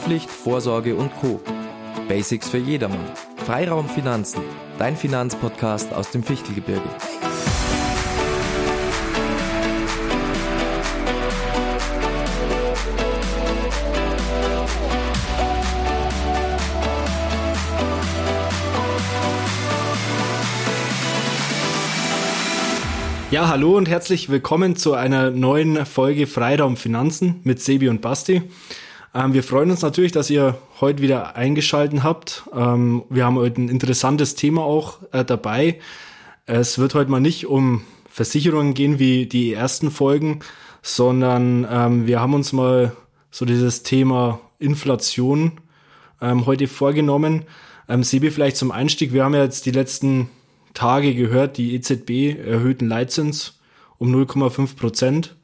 Haftpflicht, Vorsorge und Co. Basics für jedermann. Freiraum Finanzen, dein Finanzpodcast aus dem Fichtelgebirge. Ja, hallo und herzlich willkommen zu einer neuen Folge Freiraum Finanzen mit Sebi und Basti. Ähm, wir freuen uns natürlich, dass ihr heute wieder eingeschalten habt. Ähm, wir haben heute ein interessantes Thema auch äh, dabei. Es wird heute mal nicht um Versicherungen gehen wie die ersten Folgen, sondern ähm, wir haben uns mal so dieses Thema Inflation ähm, heute vorgenommen. Ähm, Sebi, vielleicht zum Einstieg. Wir haben ja jetzt die letzten Tage gehört, die EZB erhöht den Leitzins um 0,5 Prozent.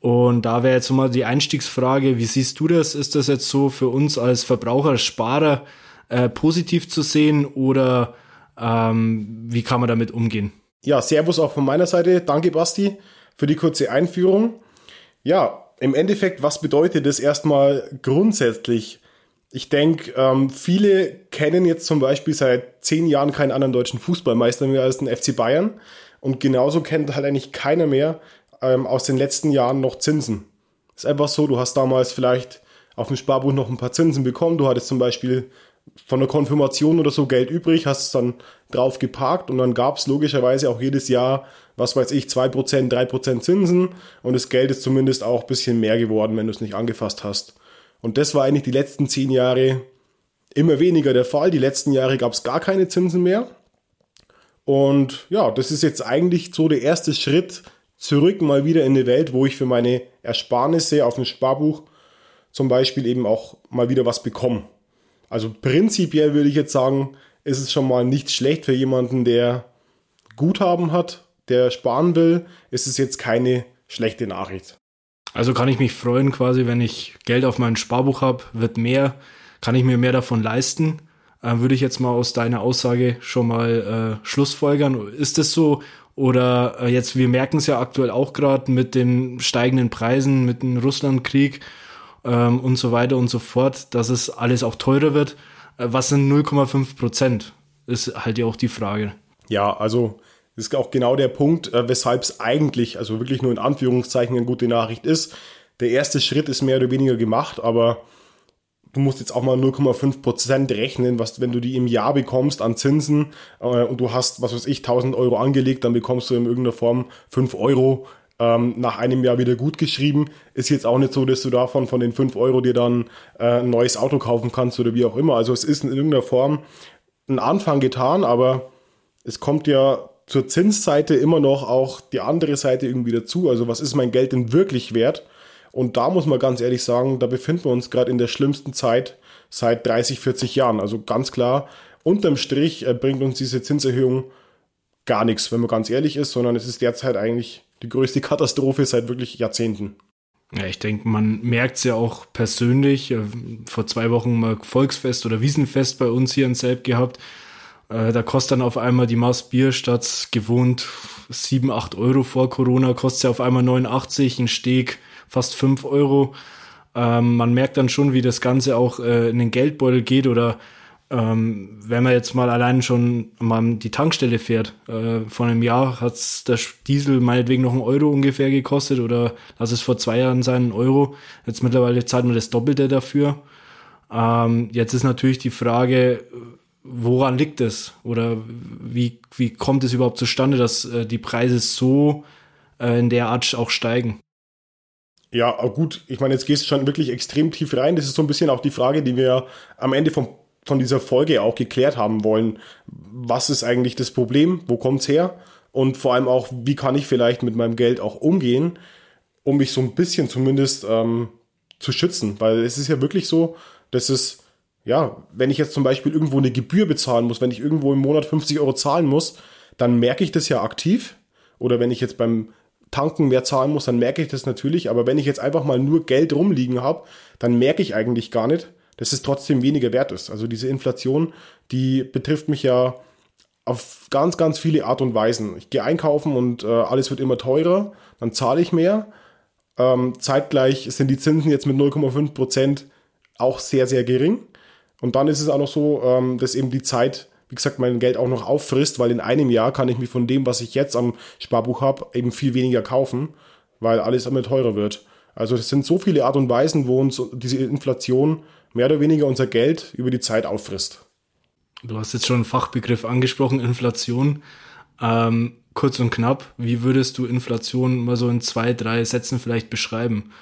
Und da wäre jetzt mal die Einstiegsfrage, wie siehst du das? Ist das jetzt so für uns als Verbraucher, Sparer äh, positiv zu sehen oder ähm, wie kann man damit umgehen? Ja, Servus auch von meiner Seite. Danke, Basti, für die kurze Einführung. Ja, im Endeffekt, was bedeutet das erstmal grundsätzlich? Ich denke, ähm, viele kennen jetzt zum Beispiel seit zehn Jahren keinen anderen deutschen Fußballmeister mehr als den FC Bayern. Und genauso kennt halt eigentlich keiner mehr ähm, aus den letzten Jahren noch Zinsen. Ist einfach so, du hast damals vielleicht auf dem Sparbuch noch ein paar Zinsen bekommen. Du hattest zum Beispiel von der Konfirmation oder so Geld übrig, hast es dann drauf geparkt und dann gab es logischerweise auch jedes Jahr, was weiß ich, 2%, 3% Zinsen und das Geld ist zumindest auch ein bisschen mehr geworden, wenn du es nicht angefasst hast. Und das war eigentlich die letzten zehn Jahre immer weniger der Fall. Die letzten Jahre gab es gar keine Zinsen mehr. Und ja, das ist jetzt eigentlich so der erste Schritt zurück mal wieder in eine Welt, wo ich für meine Ersparnisse auf dem Sparbuch zum Beispiel eben auch mal wieder was bekomme. Also prinzipiell würde ich jetzt sagen, ist es schon mal nicht schlecht für jemanden, der Guthaben hat, der sparen will, ist es jetzt keine schlechte Nachricht. Also kann ich mich freuen, quasi, wenn ich Geld auf meinem Sparbuch habe, wird mehr, kann ich mir mehr davon leisten. Äh, würde ich jetzt mal aus deiner Aussage schon mal äh, schlussfolgern. Ist das so? Oder äh, jetzt, wir merken es ja aktuell auch gerade mit den steigenden Preisen, mit dem Russlandkrieg ähm, und so weiter und so fort, dass es alles auch teurer wird. Äh, was sind 0,5 Prozent? Ist halt ja auch die Frage. Ja, also ist auch genau der Punkt, äh, weshalb es eigentlich, also wirklich nur in Anführungszeichen eine gute Nachricht ist. Der erste Schritt ist mehr oder weniger gemacht, aber du musst jetzt auch mal 0,5% rechnen, was, wenn du die im Jahr bekommst an Zinsen äh, und du hast, was weiß ich, 1000 Euro angelegt, dann bekommst du in irgendeiner Form 5 Euro ähm, nach einem Jahr wieder gut geschrieben. Ist jetzt auch nicht so, dass du davon von den 5 Euro dir dann äh, ein neues Auto kaufen kannst oder wie auch immer. Also es ist in irgendeiner Form ein Anfang getan, aber es kommt ja zur Zinsseite immer noch auch die andere Seite irgendwie dazu. Also was ist mein Geld denn wirklich wert? Und da muss man ganz ehrlich sagen, da befinden wir uns gerade in der schlimmsten Zeit seit 30, 40 Jahren. Also ganz klar, unterm Strich äh, bringt uns diese Zinserhöhung gar nichts, wenn man ganz ehrlich ist, sondern es ist derzeit eigentlich die größte Katastrophe seit wirklich Jahrzehnten. Ja, ich denke, man merkt es ja auch persönlich. Äh, vor zwei Wochen mal Volksfest oder Wiesenfest bei uns hier in Selb gehabt. Äh, da kostet dann auf einmal die Maß Bier statt gewohnt 7, 8 Euro vor Corona, kostet ja auf einmal 89, ein Steg fast 5 Euro. Ähm, man merkt dann schon, wie das Ganze auch äh, in den Geldbeutel geht oder ähm, wenn man jetzt mal allein schon mal die Tankstelle fährt, äh, vor einem Jahr hat der Diesel meinetwegen noch einen Euro ungefähr gekostet oder lass es vor zwei Jahren sein, einen Euro. Jetzt mittlerweile zahlt man das Doppelte dafür. Ähm, jetzt ist natürlich die Frage, woran liegt es? Oder wie, wie kommt es überhaupt zustande, dass äh, die Preise so äh, in der Art auch steigen? Ja, gut, ich meine, jetzt gehst du schon wirklich extrem tief rein. Das ist so ein bisschen auch die Frage, die wir am Ende vom, von dieser Folge auch geklärt haben wollen. Was ist eigentlich das Problem? Wo kommt's her? Und vor allem auch, wie kann ich vielleicht mit meinem Geld auch umgehen, um mich so ein bisschen zumindest ähm, zu schützen? Weil es ist ja wirklich so, dass es ja, wenn ich jetzt zum Beispiel irgendwo eine Gebühr bezahlen muss, wenn ich irgendwo im Monat 50 Euro zahlen muss, dann merke ich das ja aktiv. Oder wenn ich jetzt beim Tanken mehr zahlen muss, dann merke ich das natürlich. Aber wenn ich jetzt einfach mal nur Geld rumliegen habe, dann merke ich eigentlich gar nicht, dass es trotzdem weniger wert ist. Also diese Inflation, die betrifft mich ja auf ganz, ganz viele Art und Weisen. Ich gehe einkaufen und äh, alles wird immer teurer, dann zahle ich mehr. Ähm, zeitgleich sind die Zinsen jetzt mit 0,5 Prozent auch sehr, sehr gering. Und dann ist es auch noch so, ähm, dass eben die Zeit, wie gesagt, mein Geld auch noch auffrisst, weil in einem Jahr kann ich mir von dem, was ich jetzt am Sparbuch habe, eben viel weniger kaufen, weil alles immer teurer wird. Also es sind so viele Art und Weisen, wo uns diese Inflation mehr oder weniger unser Geld über die Zeit auffrisst. Du hast jetzt schon einen Fachbegriff angesprochen, Inflation. Ähm, kurz und knapp, wie würdest du Inflation mal so in zwei, drei Sätzen vielleicht beschreiben?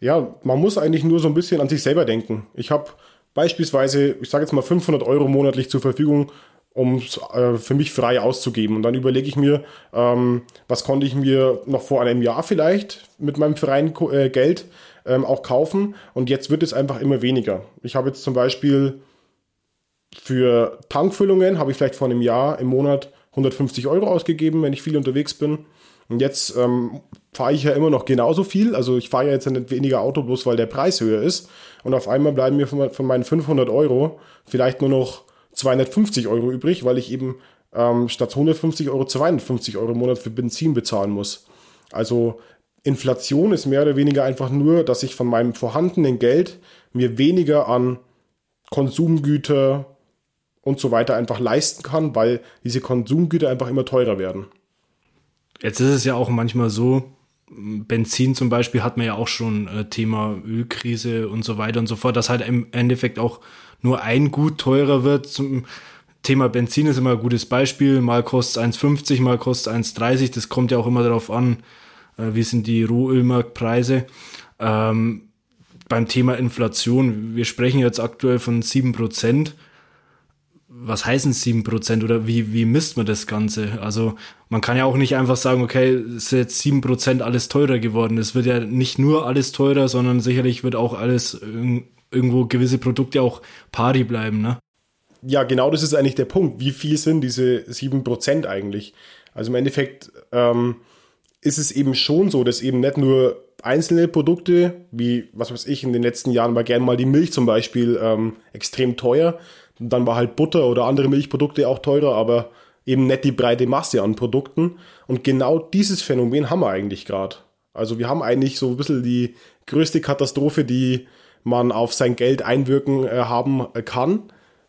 Ja, man muss eigentlich nur so ein bisschen an sich selber denken. Ich habe beispielsweise, ich sage jetzt mal 500 Euro monatlich zur Verfügung, um äh, für mich frei auszugeben. Und dann überlege ich mir, ähm, was konnte ich mir noch vor einem Jahr vielleicht mit meinem freien äh, Geld ähm, auch kaufen. Und jetzt wird es einfach immer weniger. Ich habe jetzt zum Beispiel für Tankfüllungen, habe ich vielleicht vor einem Jahr im Monat 150 Euro ausgegeben, wenn ich viel unterwegs bin. Und jetzt ähm, fahre ich ja immer noch genauso viel. Also ich fahre ja jetzt nicht weniger Auto, bloß weil der Preis höher ist. Und auf einmal bleiben mir von, von meinen 500 Euro vielleicht nur noch 250 Euro übrig, weil ich eben ähm, statt 150 Euro 250 Euro im Monat für Benzin bezahlen muss. Also Inflation ist mehr oder weniger einfach nur, dass ich von meinem vorhandenen Geld mir weniger an Konsumgüter und so weiter einfach leisten kann, weil diese Konsumgüter einfach immer teurer werden. Jetzt ist es ja auch manchmal so, Benzin zum Beispiel hat man ja auch schon äh, Thema Ölkrise und so weiter und so fort, dass halt im Endeffekt auch nur ein Gut teurer wird. Zum Thema Benzin ist immer ein gutes Beispiel. Mal kostet 1,50, mal kostet 1,30. Das kommt ja auch immer darauf an, äh, wie sind die Rohölmarktpreise. Ähm, beim Thema Inflation, wir sprechen jetzt aktuell von 7 Prozent was heißen sieben Prozent oder wie, wie misst man das Ganze? Also man kann ja auch nicht einfach sagen, okay, ist jetzt sieben Prozent alles teurer geworden. Es wird ja nicht nur alles teurer, sondern sicherlich wird auch alles irgendwo gewisse Produkte auch pari bleiben, ne? Ja, genau das ist eigentlich der Punkt. Wie viel sind diese sieben Prozent eigentlich? Also im Endeffekt ähm, ist es eben schon so, dass eben nicht nur einzelne Produkte, wie, was weiß ich, in den letzten Jahren war gerne mal die Milch zum Beispiel ähm, extrem teuer, und dann war halt Butter oder andere Milchprodukte auch teurer, aber eben nicht die breite Masse an Produkten. Und genau dieses Phänomen haben wir eigentlich gerade. Also wir haben eigentlich so ein bisschen die größte Katastrophe, die man auf sein Geld einwirken äh, haben äh, kann.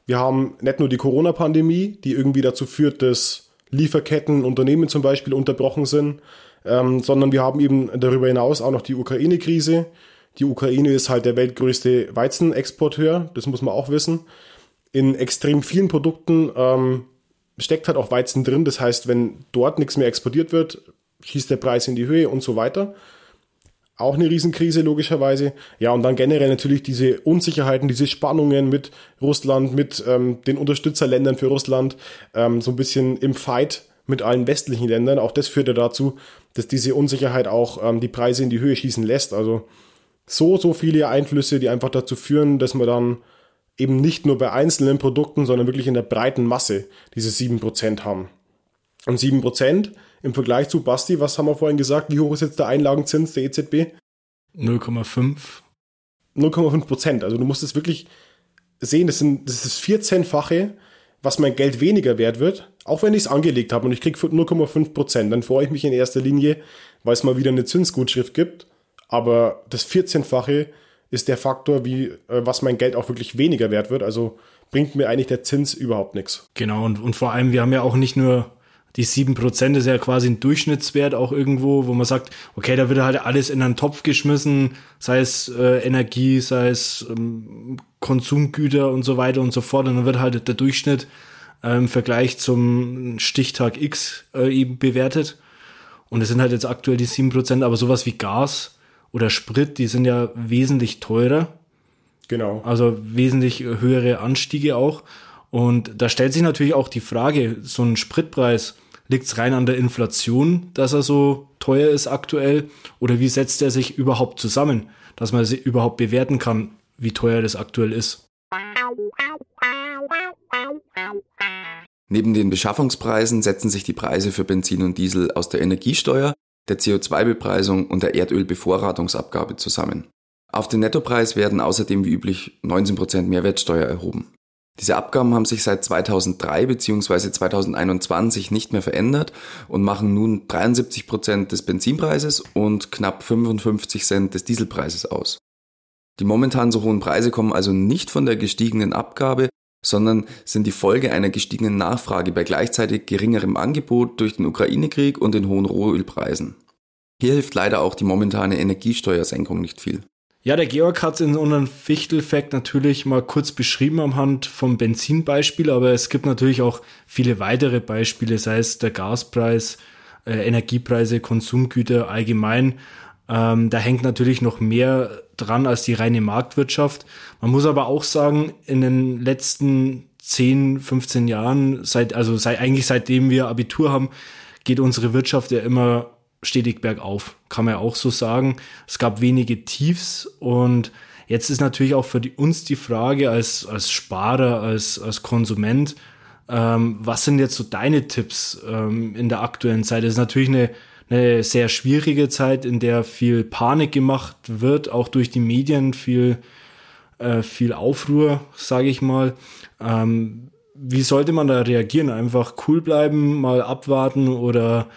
Wir haben nicht nur die Corona-Pandemie, die irgendwie dazu führt, dass Lieferketten, Unternehmen zum Beispiel unterbrochen sind, ähm, sondern wir haben eben darüber hinaus auch noch die Ukraine-Krise. Die Ukraine ist halt der weltgrößte Weizenexporteur, das muss man auch wissen in extrem vielen Produkten ähm, steckt halt auch Weizen drin. Das heißt, wenn dort nichts mehr exportiert wird, schießt der Preis in die Höhe und so weiter. Auch eine Riesenkrise logischerweise. Ja, und dann generell natürlich diese Unsicherheiten, diese Spannungen mit Russland, mit ähm, den Unterstützerländern für Russland, ähm, so ein bisschen im Fight mit allen westlichen Ländern. Auch das führt ja dazu, dass diese Unsicherheit auch ähm, die Preise in die Höhe schießen lässt. Also so, so viele Einflüsse, die einfach dazu führen, dass man dann eben nicht nur bei einzelnen Produkten, sondern wirklich in der breiten Masse diese 7% haben. Und 7% im Vergleich zu Basti, was haben wir vorhin gesagt? Wie hoch ist jetzt der Einlagenzins der EZB? 0,5. 0,5 Prozent. Also du musst es wirklich sehen, das, sind, das ist 14-fache, was mein Geld weniger wert wird, auch wenn ich es angelegt habe und ich kriege 0,5 Prozent. Dann freue ich mich in erster Linie, weil es mal wieder eine Zinsgutschrift gibt. Aber das 14-fache ist der Faktor, wie äh, was mein Geld auch wirklich weniger wert wird. Also bringt mir eigentlich der Zins überhaupt nichts. Genau, und, und vor allem, wir haben ja auch nicht nur die 7% ist ja quasi ein Durchschnittswert auch irgendwo, wo man sagt, okay, da wird halt alles in einen Topf geschmissen, sei es äh, Energie, sei es ähm, Konsumgüter und so weiter und so fort. Und dann wird halt der Durchschnitt äh, im Vergleich zum Stichtag X äh, eben bewertet. Und es sind halt jetzt aktuell die 7%, aber sowas wie Gas oder Sprit, die sind ja wesentlich teurer. Genau. Also wesentlich höhere Anstiege auch. Und da stellt sich natürlich auch die Frage, so ein Spritpreis, liegt es rein an der Inflation, dass er so teuer ist aktuell? Oder wie setzt er sich überhaupt zusammen, dass man sie überhaupt bewerten kann, wie teuer das aktuell ist? Neben den Beschaffungspreisen setzen sich die Preise für Benzin und Diesel aus der Energiesteuer, der CO2-Bepreisung und der Erdölbevorratungsabgabe zusammen. Auf den Nettopreis werden außerdem wie üblich 19% Mehrwertsteuer erhoben. Diese Abgaben haben sich seit 2003 bzw. 2021 nicht mehr verändert und machen nun 73% des Benzinpreises und knapp 55 Cent des Dieselpreises aus. Die momentan so hohen Preise kommen also nicht von der gestiegenen Abgabe, sondern sind die Folge einer gestiegenen Nachfrage bei gleichzeitig geringerem Angebot durch den Ukraine-Krieg und den hohen Rohölpreisen. Hier hilft leider auch die momentane Energiesteuersenkung nicht viel. Ja, der Georg hat es in unserem Fichtelfact natürlich mal kurz beschrieben am Hand vom Benzinbeispiel, aber es gibt natürlich auch viele weitere Beispiele, sei es der Gaspreis, äh, Energiepreise, Konsumgüter allgemein. Ähm, da hängt natürlich noch mehr dran als die reine Marktwirtschaft. Man muss aber auch sagen, in den letzten 10, 15 Jahren, seit, also seit, eigentlich seitdem wir Abitur haben, geht unsere Wirtschaft ja immer stetig bergauf, kann man ja auch so sagen. Es gab wenige Tiefs und jetzt ist natürlich auch für die, uns die Frage als, als Sparer, als, als Konsument, ähm, was sind jetzt so deine Tipps ähm, in der aktuellen Zeit? Es ist natürlich eine, eine sehr schwierige Zeit, in der viel Panik gemacht wird, auch durch die Medien, viel, äh, viel Aufruhr, sage ich mal. Ähm, wie sollte man da reagieren? Einfach cool bleiben, mal abwarten oder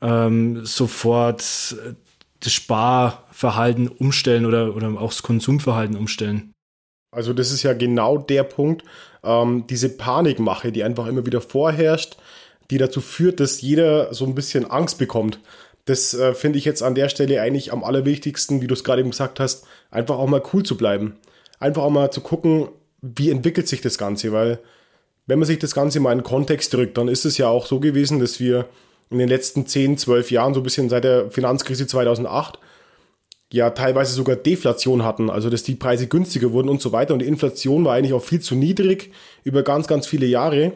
ähm, sofort das Sparverhalten umstellen oder, oder auch das Konsumverhalten umstellen? Also das ist ja genau der Punkt, ähm, diese Panikmache, die einfach immer wieder vorherrscht, die dazu führt, dass jeder so ein bisschen Angst bekommt. Das äh, finde ich jetzt an der Stelle eigentlich am allerwichtigsten, wie du es gerade eben gesagt hast, einfach auch mal cool zu bleiben. Einfach auch mal zu gucken, wie entwickelt sich das Ganze, weil wenn man sich das Ganze mal in den Kontext drückt, dann ist es ja auch so gewesen, dass wir in den letzten 10, 12 Jahren, so ein bisschen seit der Finanzkrise 2008, ja teilweise sogar Deflation hatten, also dass die Preise günstiger wurden und so weiter. Und die Inflation war eigentlich auch viel zu niedrig über ganz, ganz viele Jahre,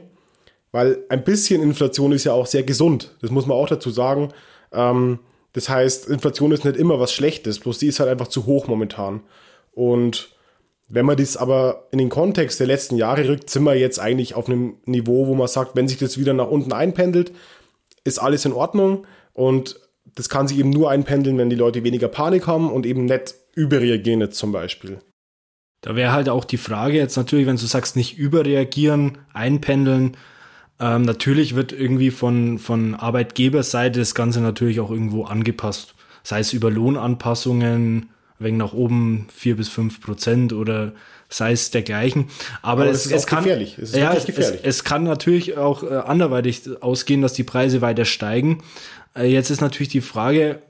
weil ein bisschen Inflation ist ja auch sehr gesund. Das muss man auch dazu sagen. Ähm, das heißt, Inflation ist nicht immer was Schlechtes, bloß die ist halt einfach zu hoch momentan. Und wenn man das aber in den Kontext der letzten Jahre rückt, sind wir jetzt eigentlich auf einem Niveau, wo man sagt, wenn sich das wieder nach unten einpendelt, ist alles in Ordnung. Und das kann sich eben nur einpendeln, wenn die Leute weniger Panik haben und eben nicht überreagieren jetzt zum Beispiel. Da wäre halt auch die Frage jetzt natürlich, wenn du sagst, nicht überreagieren, einpendeln. Ähm, natürlich wird irgendwie von, von Arbeitgeberseite das Ganze natürlich auch irgendwo angepasst. Sei es über Lohnanpassungen, wegen nach oben vier bis fünf Prozent oder sei es dergleichen. Aber, Aber es, es kann, gefährlich. Es, ja, gefährlich. Es, es, kann natürlich auch äh, anderweitig ausgehen, dass die Preise weiter steigen. Äh, jetzt ist natürlich die Frage,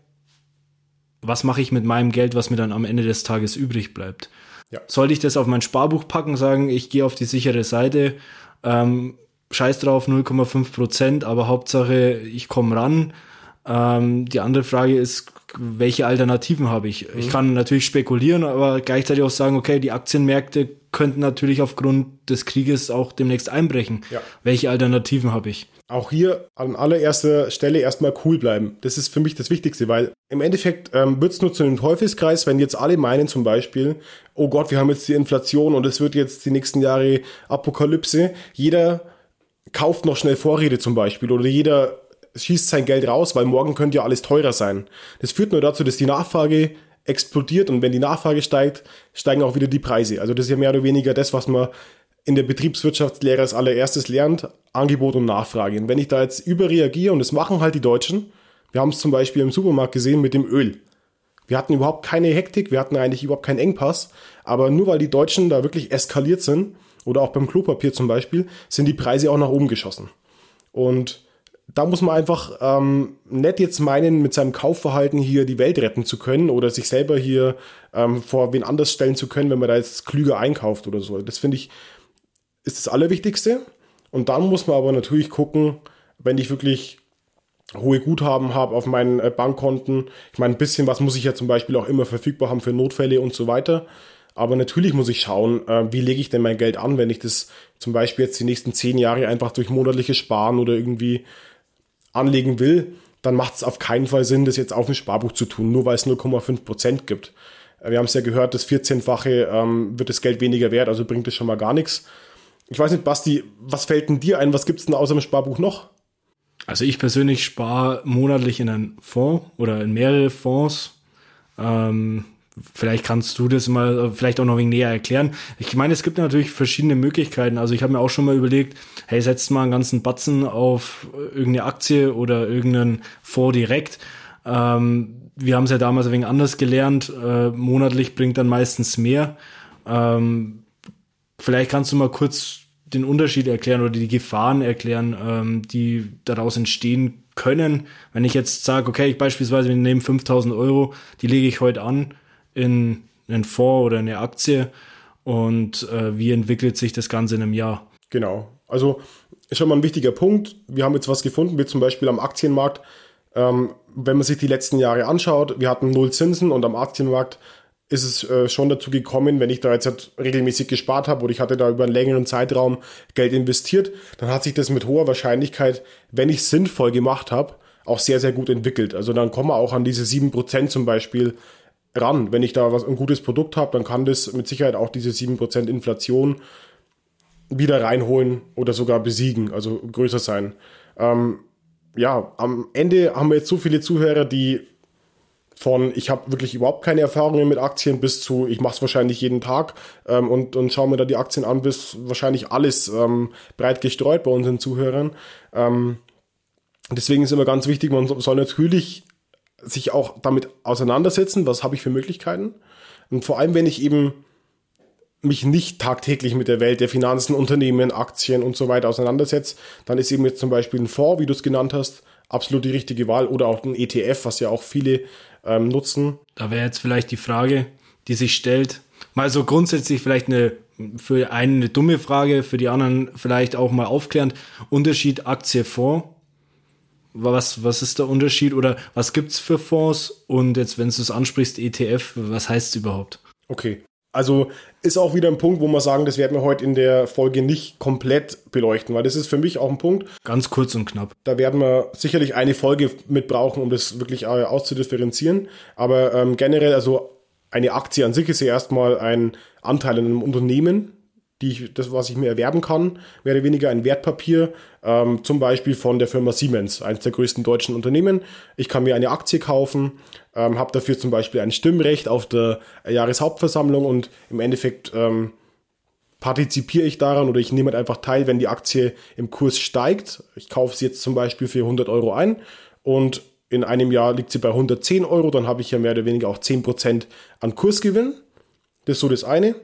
was mache ich mit meinem Geld, was mir dann am Ende des Tages übrig bleibt? Ja. Sollte ich das auf mein Sparbuch packen, sagen, ich gehe auf die sichere Seite, ähm, scheiß drauf, 0,5 Prozent, aber Hauptsache, ich komme ran. Ähm, die andere Frage ist, welche Alternativen habe ich? Mhm. Ich kann natürlich spekulieren, aber gleichzeitig auch sagen, okay, die Aktienmärkte könnten natürlich aufgrund des Krieges auch demnächst einbrechen. Ja. Welche Alternativen habe ich? Auch hier an allererster Stelle erstmal cool bleiben. Das ist für mich das Wichtigste, weil im Endeffekt ähm, wird es nur zu einem Teufelskreis, wenn jetzt alle meinen zum Beispiel, oh Gott, wir haben jetzt die Inflation und es wird jetzt die nächsten Jahre Apokalypse. Jeder kauft noch schnell Vorräte zum Beispiel oder jeder schießt sein Geld raus, weil morgen könnte ja alles teurer sein. Das führt nur dazu, dass die Nachfrage explodiert und wenn die Nachfrage steigt, steigen auch wieder die Preise. Also das ist ja mehr oder weniger das, was man in der Betriebswirtschaftslehre als allererstes lernt, Angebot und Nachfrage. Und wenn ich da jetzt überreagiere, und das machen halt die Deutschen, wir haben es zum Beispiel im Supermarkt gesehen mit dem Öl. Wir hatten überhaupt keine Hektik, wir hatten eigentlich überhaupt keinen Engpass, aber nur weil die Deutschen da wirklich eskaliert sind, oder auch beim Klopapier zum Beispiel, sind die Preise auch nach oben geschossen. Und da muss man einfach ähm, nicht jetzt meinen, mit seinem Kaufverhalten hier die Welt retten zu können oder sich selber hier ähm, vor wen anders stellen zu können, wenn man da jetzt klüger einkauft oder so. Das finde ich ist das Allerwichtigste. Und dann muss man aber natürlich gucken, wenn ich wirklich hohe Guthaben habe auf meinen äh, Bankkonten. Ich meine, ein bisschen was muss ich ja zum Beispiel auch immer verfügbar haben für Notfälle und so weiter. Aber natürlich muss ich schauen, äh, wie lege ich denn mein Geld an, wenn ich das zum Beispiel jetzt die nächsten zehn Jahre einfach durch monatliches Sparen oder irgendwie anlegen will, dann macht es auf keinen Fall Sinn, das jetzt auf ein Sparbuch zu tun, nur weil es 0,5 Prozent gibt. Äh, wir haben es ja gehört, das 14-fache ähm, wird das Geld weniger wert, also bringt es schon mal gar nichts. Ich weiß nicht, Basti, was fällt denn dir ein? Was gibt es denn außer dem Sparbuch noch? Also ich persönlich spare monatlich in einen Fonds oder in mehrere Fonds. Ähm, Vielleicht kannst du das mal vielleicht auch noch wegen näher erklären. Ich meine, es gibt natürlich verschiedene Möglichkeiten. Also ich habe mir auch schon mal überlegt, hey, setzt mal einen ganzen Batzen auf irgendeine Aktie oder irgendeinen Fonds direkt. Ähm, wir haben es ja damals ein wenig anders gelernt. Äh, monatlich bringt dann meistens mehr. Ähm, vielleicht kannst du mal kurz den Unterschied erklären oder die Gefahren erklären, ähm, die daraus entstehen können. Wenn ich jetzt sage, okay, ich beispielsweise nehme 5000 Euro, die lege ich heute an in einen Fonds oder eine Aktie und äh, wie entwickelt sich das Ganze in einem Jahr? Genau. Also ist schon mal ein wichtiger Punkt. Wir haben jetzt was gefunden, wie zum Beispiel am Aktienmarkt. Ähm, wenn man sich die letzten Jahre anschaut, wir hatten null Zinsen und am Aktienmarkt ist es äh, schon dazu gekommen, wenn ich da jetzt halt regelmäßig gespart habe oder ich hatte da über einen längeren Zeitraum Geld investiert, dann hat sich das mit hoher Wahrscheinlichkeit, wenn ich sinnvoll gemacht habe, auch sehr, sehr gut entwickelt. Also dann kommen wir auch an diese 7% zum Beispiel ran. Wenn ich da was, ein gutes Produkt habe, dann kann das mit Sicherheit auch diese 7% Inflation wieder reinholen oder sogar besiegen, also größer sein. Ähm, ja, am Ende haben wir jetzt so viele Zuhörer, die von ich habe wirklich überhaupt keine Erfahrungen mit Aktien bis zu ich mache es wahrscheinlich jeden Tag ähm, und, und schaue mir da die Aktien an, bis wahrscheinlich alles ähm, breit gestreut bei unseren Zuhörern. Ähm, deswegen ist immer ganz wichtig, man soll natürlich sich auch damit auseinandersetzen, was habe ich für Möglichkeiten. Und vor allem, wenn ich eben mich nicht tagtäglich mit der Welt der Finanzen, Unternehmen, Aktien und so weiter auseinandersetze, dann ist eben jetzt zum Beispiel ein Fonds, wie du es genannt hast, absolut die richtige Wahl oder auch ein ETF, was ja auch viele ähm, nutzen. Da wäre jetzt vielleicht die Frage, die sich stellt, mal so grundsätzlich vielleicht eine für einen eine dumme Frage, für die anderen vielleicht auch mal aufklärend. Unterschied Aktie-Fonds was, was ist der Unterschied oder was gibt es für Fonds? Und jetzt, wenn du es ansprichst, ETF, was heißt es überhaupt? Okay. Also ist auch wieder ein Punkt, wo wir sagen, das werden wir heute in der Folge nicht komplett beleuchten, weil das ist für mich auch ein Punkt. Ganz kurz und knapp. Da werden wir sicherlich eine Folge mit brauchen, um das wirklich äh, auszudifferenzieren. Aber ähm, generell, also eine Aktie an sich ist ja erstmal ein Anteil in einem Unternehmen, die ich, das, was ich mir erwerben kann, mehr oder weniger ein Wertpapier, ähm, zum Beispiel von der Firma Siemens, eines der größten deutschen Unternehmen. Ich kann mir eine Aktie kaufen, ähm, habe dafür zum Beispiel ein Stimmrecht auf der Jahreshauptversammlung und im Endeffekt ähm, partizipiere ich daran oder ich nehme halt einfach teil, wenn die Aktie im Kurs steigt. Ich kaufe sie jetzt zum Beispiel für 100 Euro ein und in einem Jahr liegt sie bei 110 Euro, dann habe ich ja mehr oder weniger auch 10% an Kursgewinn. Das ist so das eine.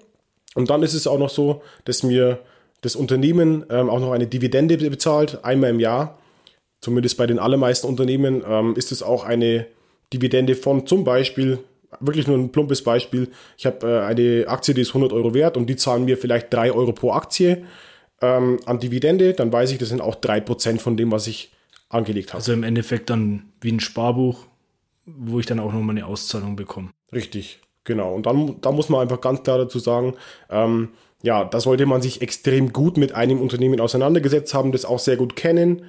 Und dann ist es auch noch so, dass mir das Unternehmen ähm, auch noch eine Dividende bezahlt, einmal im Jahr. Zumindest bei den allermeisten Unternehmen ähm, ist es auch eine Dividende von zum Beispiel, wirklich nur ein plumpes Beispiel, ich habe äh, eine Aktie, die ist 100 Euro wert und die zahlen mir vielleicht 3 Euro pro Aktie ähm, an Dividende, dann weiß ich, das sind auch 3% von dem, was ich angelegt habe. Also im Endeffekt dann wie ein Sparbuch, wo ich dann auch nochmal eine Auszahlung bekomme. Richtig. Genau, und dann da muss man einfach ganz klar dazu sagen, ähm, ja, da sollte man sich extrem gut mit einem Unternehmen auseinandergesetzt haben, das auch sehr gut kennen,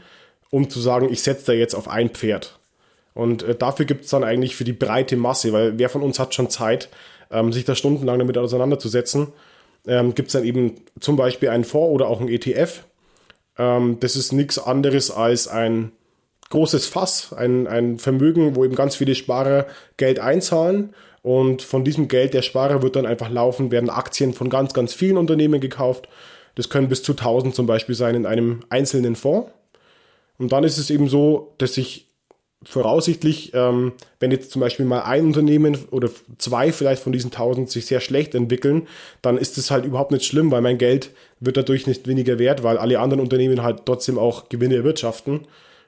um zu sagen, ich setze da jetzt auf ein Pferd. Und äh, dafür gibt es dann eigentlich für die breite Masse, weil wer von uns hat schon Zeit, ähm, sich da stundenlang damit auseinanderzusetzen, ähm, gibt es dann eben zum Beispiel einen Fonds oder auch einen ETF. Ähm, das ist nichts anderes als ein großes Fass, ein, ein Vermögen, wo eben ganz viele Sparer Geld einzahlen und von diesem Geld der Sparer wird dann einfach laufen, werden Aktien von ganz, ganz vielen Unternehmen gekauft. Das können bis zu 1000 zum Beispiel sein in einem einzelnen Fonds. Und dann ist es eben so, dass sich voraussichtlich, ähm, wenn jetzt zum Beispiel mal ein Unternehmen oder zwei vielleicht von diesen 1000 sich sehr schlecht entwickeln, dann ist es halt überhaupt nicht schlimm, weil mein Geld wird dadurch nicht weniger wert, weil alle anderen Unternehmen halt trotzdem auch Gewinne erwirtschaften.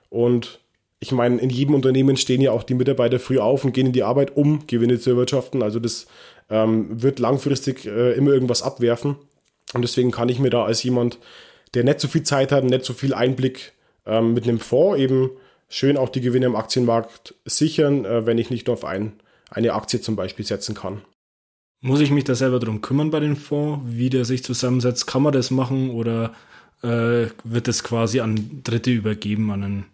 Und ich meine, in jedem Unternehmen stehen ja auch die Mitarbeiter früh auf und gehen in die Arbeit, um Gewinne zu erwirtschaften. Also das ähm, wird langfristig äh, immer irgendwas abwerfen. Und deswegen kann ich mir da als jemand, der nicht so viel Zeit hat, nicht so viel Einblick ähm, mit einem Fonds eben schön auch die Gewinne im Aktienmarkt sichern, äh, wenn ich nicht nur auf ein, eine Aktie zum Beispiel setzen kann. Muss ich mich da selber drum kümmern bei dem Fonds, wie der sich zusammensetzt? Kann man das machen oder äh, wird das quasi an Dritte übergeben, an einen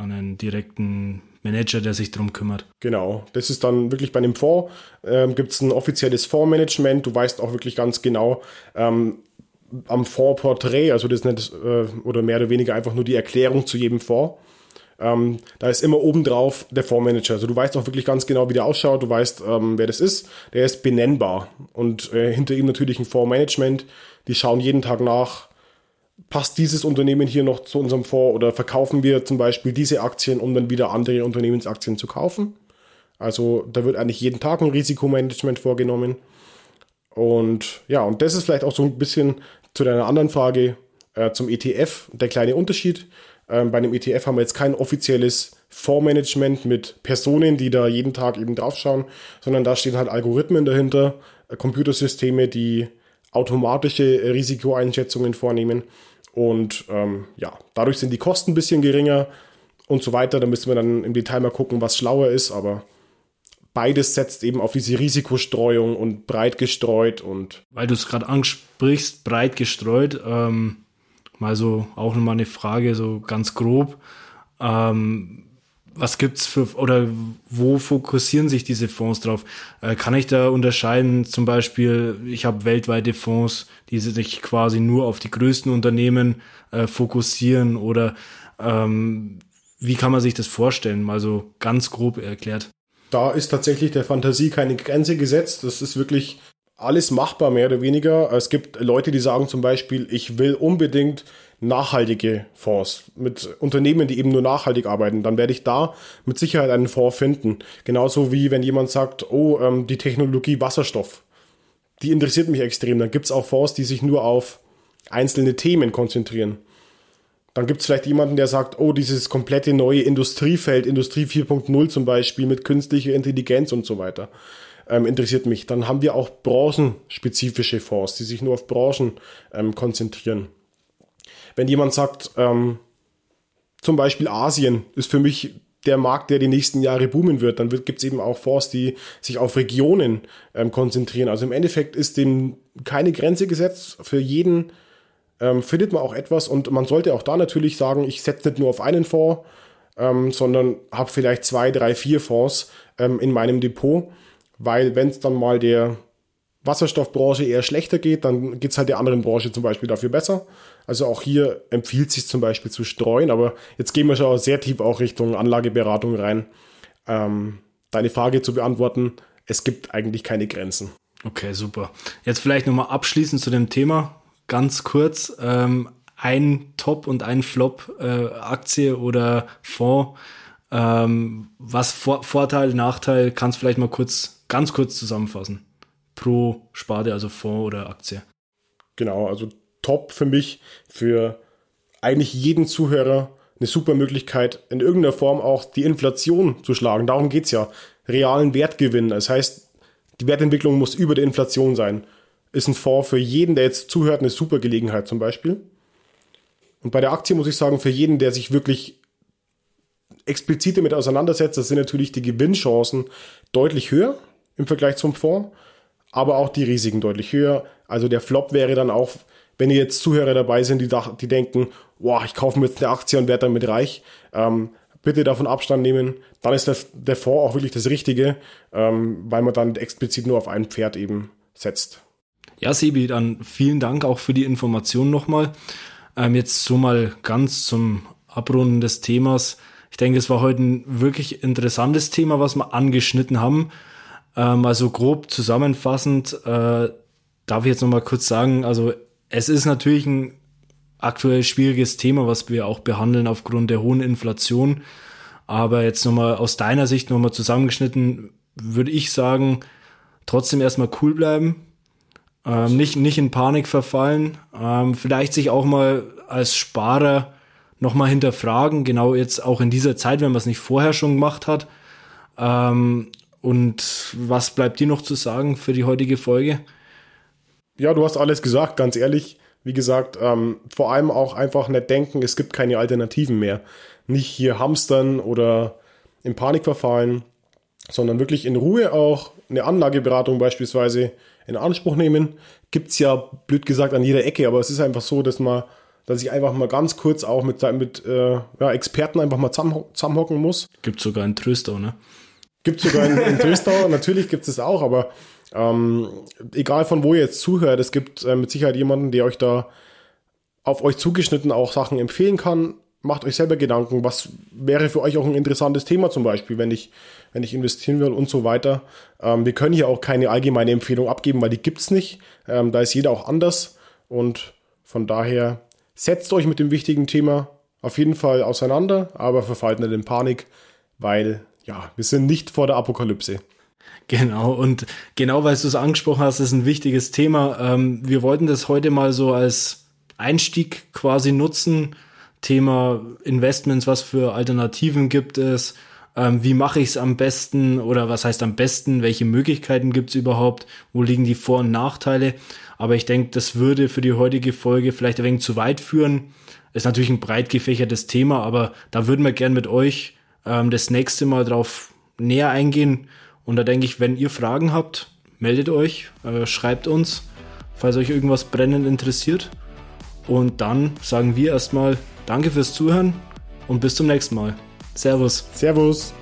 an einen direkten Manager, der sich darum kümmert. Genau, das ist dann wirklich bei einem Fonds, ähm, gibt es ein offizielles Fondsmanagement, du weißt auch wirklich ganz genau ähm, am Fondsporträt, also das ist nicht, äh, oder mehr oder weniger einfach nur die Erklärung zu jedem Fonds. Ähm, da ist immer obendrauf der Fondsmanager. Also du weißt auch wirklich ganz genau, wie der ausschaut, du weißt, ähm, wer das ist. Der ist benennbar. Und äh, hinter ihm natürlich ein Fondsmanagement. Die schauen jeden Tag nach, passt dieses Unternehmen hier noch zu unserem Fonds oder verkaufen wir zum Beispiel diese Aktien, um dann wieder andere Unternehmensaktien zu kaufen. Also da wird eigentlich jeden Tag ein Risikomanagement vorgenommen. Und ja, und das ist vielleicht auch so ein bisschen zu deiner anderen Frage äh, zum ETF der kleine Unterschied. Ähm, bei einem ETF haben wir jetzt kein offizielles Fondsmanagement mit Personen, die da jeden Tag eben draufschauen, sondern da stehen halt Algorithmen dahinter, äh, Computersysteme, die automatische Risikoeinschätzungen vornehmen. Und ähm, ja, dadurch sind die Kosten ein bisschen geringer und so weiter. Da müssen wir dann im Detail mal gucken, was schlauer ist, aber beides setzt eben auf diese Risikostreuung und breit gestreut und. Weil du es gerade ansprichst, breit gestreut, ähm, mal so auch nochmal eine Frage, so ganz grob. Ähm, was gibt's für oder wo fokussieren sich diese Fonds drauf? Äh, kann ich da unterscheiden? Zum Beispiel, ich habe weltweite Fonds, die sich quasi nur auf die größten Unternehmen äh, fokussieren oder ähm, wie kann man sich das vorstellen? Mal so ganz grob erklärt. Da ist tatsächlich der Fantasie keine Grenze gesetzt. Das ist wirklich alles machbar, mehr oder weniger. Es gibt Leute, die sagen zum Beispiel, ich will unbedingt nachhaltige Fonds mit Unternehmen, die eben nur nachhaltig arbeiten. Dann werde ich da mit Sicherheit einen Fonds finden. Genauso wie wenn jemand sagt, oh, ähm, die Technologie Wasserstoff, die interessiert mich extrem. Dann gibt es auch Fonds, die sich nur auf einzelne Themen konzentrieren. Dann gibt es vielleicht jemanden, der sagt, oh, dieses komplette neue Industriefeld, Industrie 4.0 zum Beispiel mit künstlicher Intelligenz und so weiter, ähm, interessiert mich. Dann haben wir auch branchenspezifische Fonds, die sich nur auf Branchen ähm, konzentrieren. Wenn jemand sagt, ähm, zum Beispiel Asien ist für mich der Markt, der die nächsten Jahre boomen wird, dann gibt es eben auch Fonds, die sich auf Regionen ähm, konzentrieren. Also im Endeffekt ist dem keine Grenze gesetzt. Für jeden ähm, findet man auch etwas und man sollte auch da natürlich sagen, ich setze nicht nur auf einen Fonds, ähm, sondern habe vielleicht zwei, drei, vier Fonds ähm, in meinem Depot, weil wenn es dann mal der Wasserstoffbranche eher schlechter geht, dann geht es halt der anderen Branche zum Beispiel dafür besser. Also auch hier empfiehlt sich zum Beispiel zu streuen, aber jetzt gehen wir schon sehr tief auch Richtung Anlageberatung rein. Ähm, deine Frage zu beantworten, es gibt eigentlich keine Grenzen. Okay, super. Jetzt vielleicht nochmal abschließend zu dem Thema ganz kurz ähm, ein Top und ein Flop äh, oder Fonds. Ähm, was Vor Vorteil, Nachteil, kannst du vielleicht mal kurz, ganz kurz zusammenfassen. Pro Sparte, also Fonds oder Aktie. Genau, also Top für mich, für eigentlich jeden Zuhörer eine super Möglichkeit, in irgendeiner Form auch die Inflation zu schlagen. Darum geht es ja. Realen Wertgewinn. Das heißt, die Wertentwicklung muss über der Inflation sein ist ein Fonds für jeden, der jetzt zuhört, eine super Gelegenheit zum Beispiel. Und bei der Aktie muss ich sagen, für jeden, der sich wirklich explizit damit auseinandersetzt, das sind natürlich die Gewinnchancen deutlich höher im Vergleich zum Fonds, aber auch die Risiken deutlich höher. Also der Flop wäre dann auch, wenn jetzt Zuhörer dabei sind, die, die denken, boah, ich kaufe mir jetzt eine Aktie und werde damit reich, ähm, bitte davon Abstand nehmen. Dann ist der, der Fonds auch wirklich das Richtige, ähm, weil man dann explizit nur auf ein Pferd eben setzt. Ja, Sebi, dann vielen Dank auch für die Information nochmal. Ähm, jetzt so mal ganz zum Abrunden des Themas. Ich denke, es war heute ein wirklich interessantes Thema, was wir angeschnitten haben. Ähm, also grob zusammenfassend äh, darf ich jetzt nochmal kurz sagen, also es ist natürlich ein aktuell schwieriges Thema, was wir auch behandeln aufgrund der hohen Inflation. Aber jetzt nochmal aus deiner Sicht nochmal zusammengeschnitten, würde ich sagen, trotzdem erstmal cool bleiben, ähm, nicht, nicht in Panik verfallen. Ähm, vielleicht sich auch mal als Sparer nochmal hinterfragen, genau jetzt auch in dieser Zeit, wenn man es nicht vorher schon gemacht hat. Ähm, und was bleibt dir noch zu sagen für die heutige Folge? Ja, du hast alles gesagt, ganz ehrlich. Wie gesagt, ähm, vor allem auch einfach nicht denken, es gibt keine Alternativen mehr. Nicht hier hamstern oder in Panik verfallen, sondern wirklich in Ruhe auch eine Anlageberatung beispielsweise in Anspruch nehmen. Gibt es ja, blöd gesagt, an jeder Ecke, aber es ist einfach so, dass man, dass ich einfach mal ganz kurz auch mit, mit äh, ja, Experten einfach mal zusammenhocken muss. Gibt sogar in Tröstau, ne? Gibt sogar in, in Tröstau, natürlich gibt es auch, aber ähm, egal von wo ihr jetzt zuhört, es gibt äh, mit Sicherheit jemanden, der euch da auf euch zugeschnitten auch Sachen empfehlen kann. Macht euch selber Gedanken, was wäre für euch auch ein interessantes Thema zum Beispiel, wenn ich wenn ich investieren will und so weiter. Ähm, wir können hier auch keine allgemeine Empfehlung abgeben, weil die gibt's nicht. Ähm, da ist jeder auch anders und von daher setzt euch mit dem wichtigen Thema auf jeden Fall auseinander, aber verfallt nicht in Panik, weil ja, wir sind nicht vor der Apokalypse. Genau, und genau weil du es angesprochen hast, ist ein wichtiges Thema. Ähm, wir wollten das heute mal so als Einstieg quasi nutzen. Thema Investments, was für Alternativen gibt es, ähm, wie mache ich es am besten oder was heißt am besten, welche Möglichkeiten gibt es überhaupt, wo liegen die Vor- und Nachteile. Aber ich denke, das würde für die heutige Folge vielleicht ein wenig zu weit führen. Ist natürlich ein breit gefächertes Thema, aber da würden wir gern mit euch ähm, das nächste Mal drauf näher eingehen. Und da denke ich, wenn ihr Fragen habt, meldet euch, äh, schreibt uns, falls euch irgendwas brennend interessiert. Und dann sagen wir erstmal Danke fürs Zuhören und bis zum nächsten Mal. Servus. Servus.